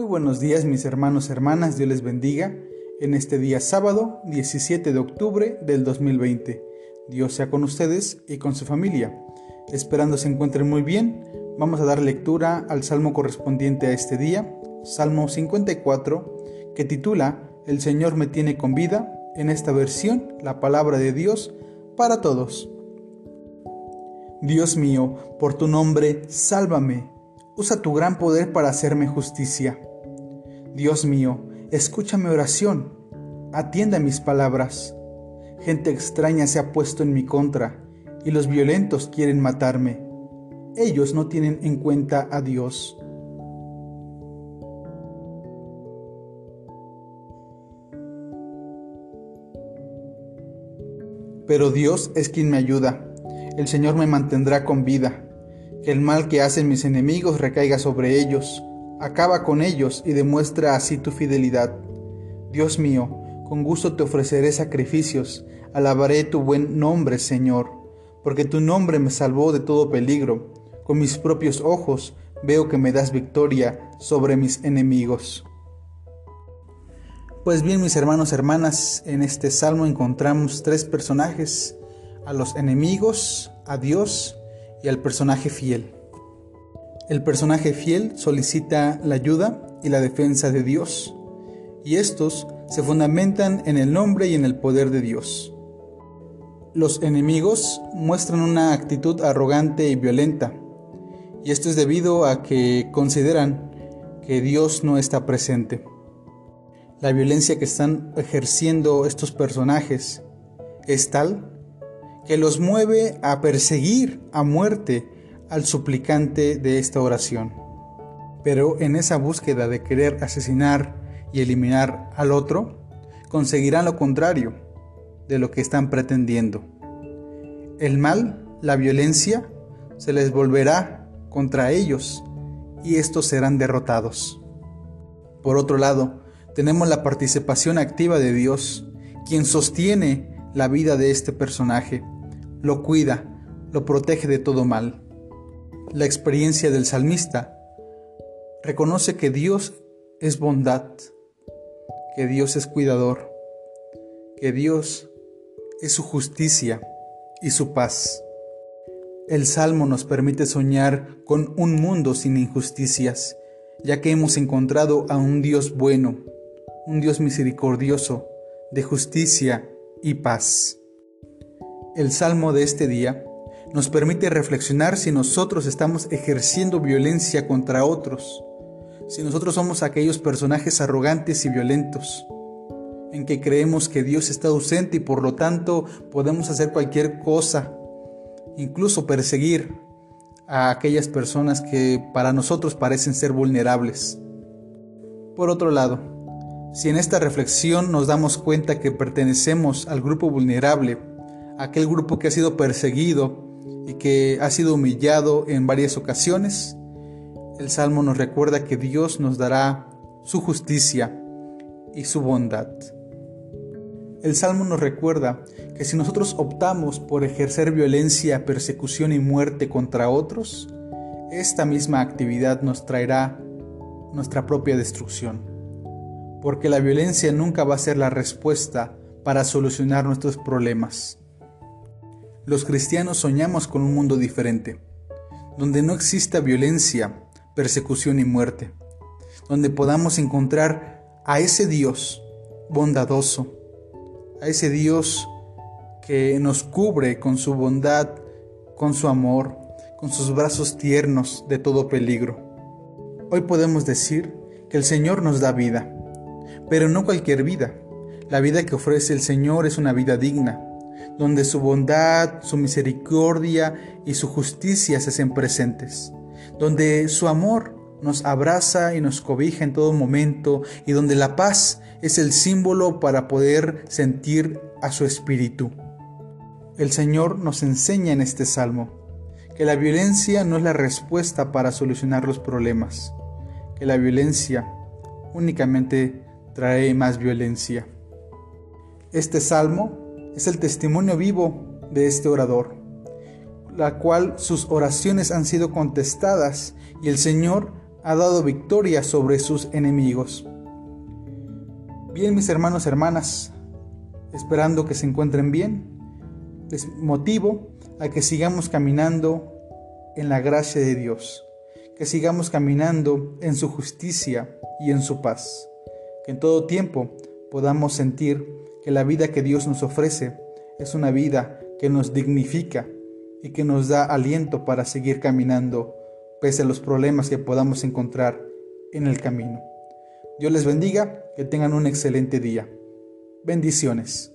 buenos días mis hermanos, hermanas, Dios les bendiga. En este día sábado 17 de octubre del 2020. Dios sea con ustedes y con su familia. Esperando se encuentren muy bien, vamos a dar lectura al salmo correspondiente a este día, Salmo 54, que titula El Señor me tiene con vida, en esta versión, la palabra de Dios para todos. Dios mío, por tu nombre, sálvame Usa tu gran poder para hacerme justicia. Dios mío, escucha mi oración, atienda mis palabras. Gente extraña se ha puesto en mi contra y los violentos quieren matarme. Ellos no tienen en cuenta a Dios. Pero Dios es quien me ayuda. El Señor me mantendrá con vida que el mal que hacen mis enemigos recaiga sobre ellos. Acaba con ellos y demuestra así tu fidelidad. Dios mío, con gusto te ofreceré sacrificios, alabaré tu buen nombre, Señor, porque tu nombre me salvó de todo peligro. Con mis propios ojos veo que me das victoria sobre mis enemigos. Pues bien, mis hermanos, hermanas, en este salmo encontramos tres personajes, a los enemigos, a Dios y al personaje fiel. El personaje fiel solicita la ayuda y la defensa de Dios, y estos se fundamentan en el nombre y en el poder de Dios. Los enemigos muestran una actitud arrogante y violenta, y esto es debido a que consideran que Dios no está presente. La violencia que están ejerciendo estos personajes es tal que los mueve a perseguir a muerte al suplicante de esta oración. Pero en esa búsqueda de querer asesinar y eliminar al otro, conseguirán lo contrario de lo que están pretendiendo. El mal, la violencia, se les volverá contra ellos y estos serán derrotados. Por otro lado, tenemos la participación activa de Dios, quien sostiene la vida de este personaje, lo cuida, lo protege de todo mal. La experiencia del salmista reconoce que Dios es bondad, que Dios es cuidador, que Dios es su justicia y su paz. El Salmo nos permite soñar con un mundo sin injusticias, ya que hemos encontrado a un Dios bueno, un Dios misericordioso, de justicia y paz. El salmo de este día nos permite reflexionar si nosotros estamos ejerciendo violencia contra otros, si nosotros somos aquellos personajes arrogantes y violentos, en que creemos que Dios está ausente y por lo tanto podemos hacer cualquier cosa, incluso perseguir a aquellas personas que para nosotros parecen ser vulnerables. Por otro lado, si en esta reflexión nos damos cuenta que pertenecemos al grupo vulnerable, aquel grupo que ha sido perseguido y que ha sido humillado en varias ocasiones, el Salmo nos recuerda que Dios nos dará su justicia y su bondad. El Salmo nos recuerda que si nosotros optamos por ejercer violencia, persecución y muerte contra otros, esta misma actividad nos traerá nuestra propia destrucción porque la violencia nunca va a ser la respuesta para solucionar nuestros problemas. Los cristianos soñamos con un mundo diferente, donde no exista violencia, persecución y muerte, donde podamos encontrar a ese Dios bondadoso, a ese Dios que nos cubre con su bondad, con su amor, con sus brazos tiernos de todo peligro. Hoy podemos decir que el Señor nos da vida, pero no cualquier vida. La vida que ofrece el Señor es una vida digna, donde su bondad, su misericordia y su justicia se hacen presentes, donde su amor nos abraza y nos cobija en todo momento y donde la paz es el símbolo para poder sentir a su espíritu. El Señor nos enseña en este salmo que la violencia no es la respuesta para solucionar los problemas, que la violencia únicamente trae más violencia. Este salmo es el testimonio vivo de este orador, la cual sus oraciones han sido contestadas y el Señor ha dado victoria sobre sus enemigos. Bien, mis hermanos, hermanas, esperando que se encuentren bien, les motivo a que sigamos caminando en la gracia de Dios, que sigamos caminando en su justicia y en su paz, que en todo tiempo podamos sentir que la vida que Dios nos ofrece es una vida que nos dignifica y que nos da aliento para seguir caminando pese a los problemas que podamos encontrar en el camino. Dios les bendiga, que tengan un excelente día. Bendiciones.